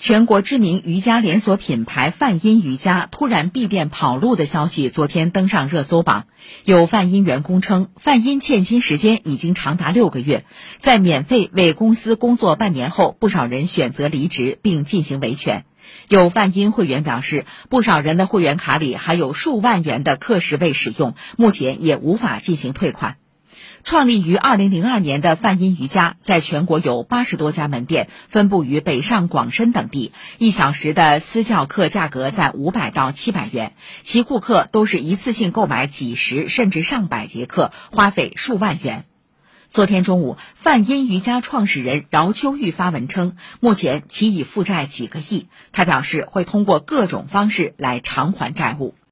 全国知名瑜伽连锁品牌梵音瑜伽突然闭店跑路的消息，昨天登上热搜榜。有梵音员工称，梵音欠薪时间已经长达六个月，在免费为公司工作半年后，不少人选择离职并进行维权。有梵音会员表示，不少人的会员卡里还有数万元的课时未使用，目前也无法进行退款。创立于二零零二年的梵音瑜伽，在全国有八十多家门店，分布于北上广深等地。一小时的私教课价格在五百到七百元，其顾客都是一次性购买几十甚至上百节课，花费数万元。昨天中午，梵音瑜伽创始人饶秋玉发文称，目前其已负债几个亿，他表示会通过各种方式来偿还债务。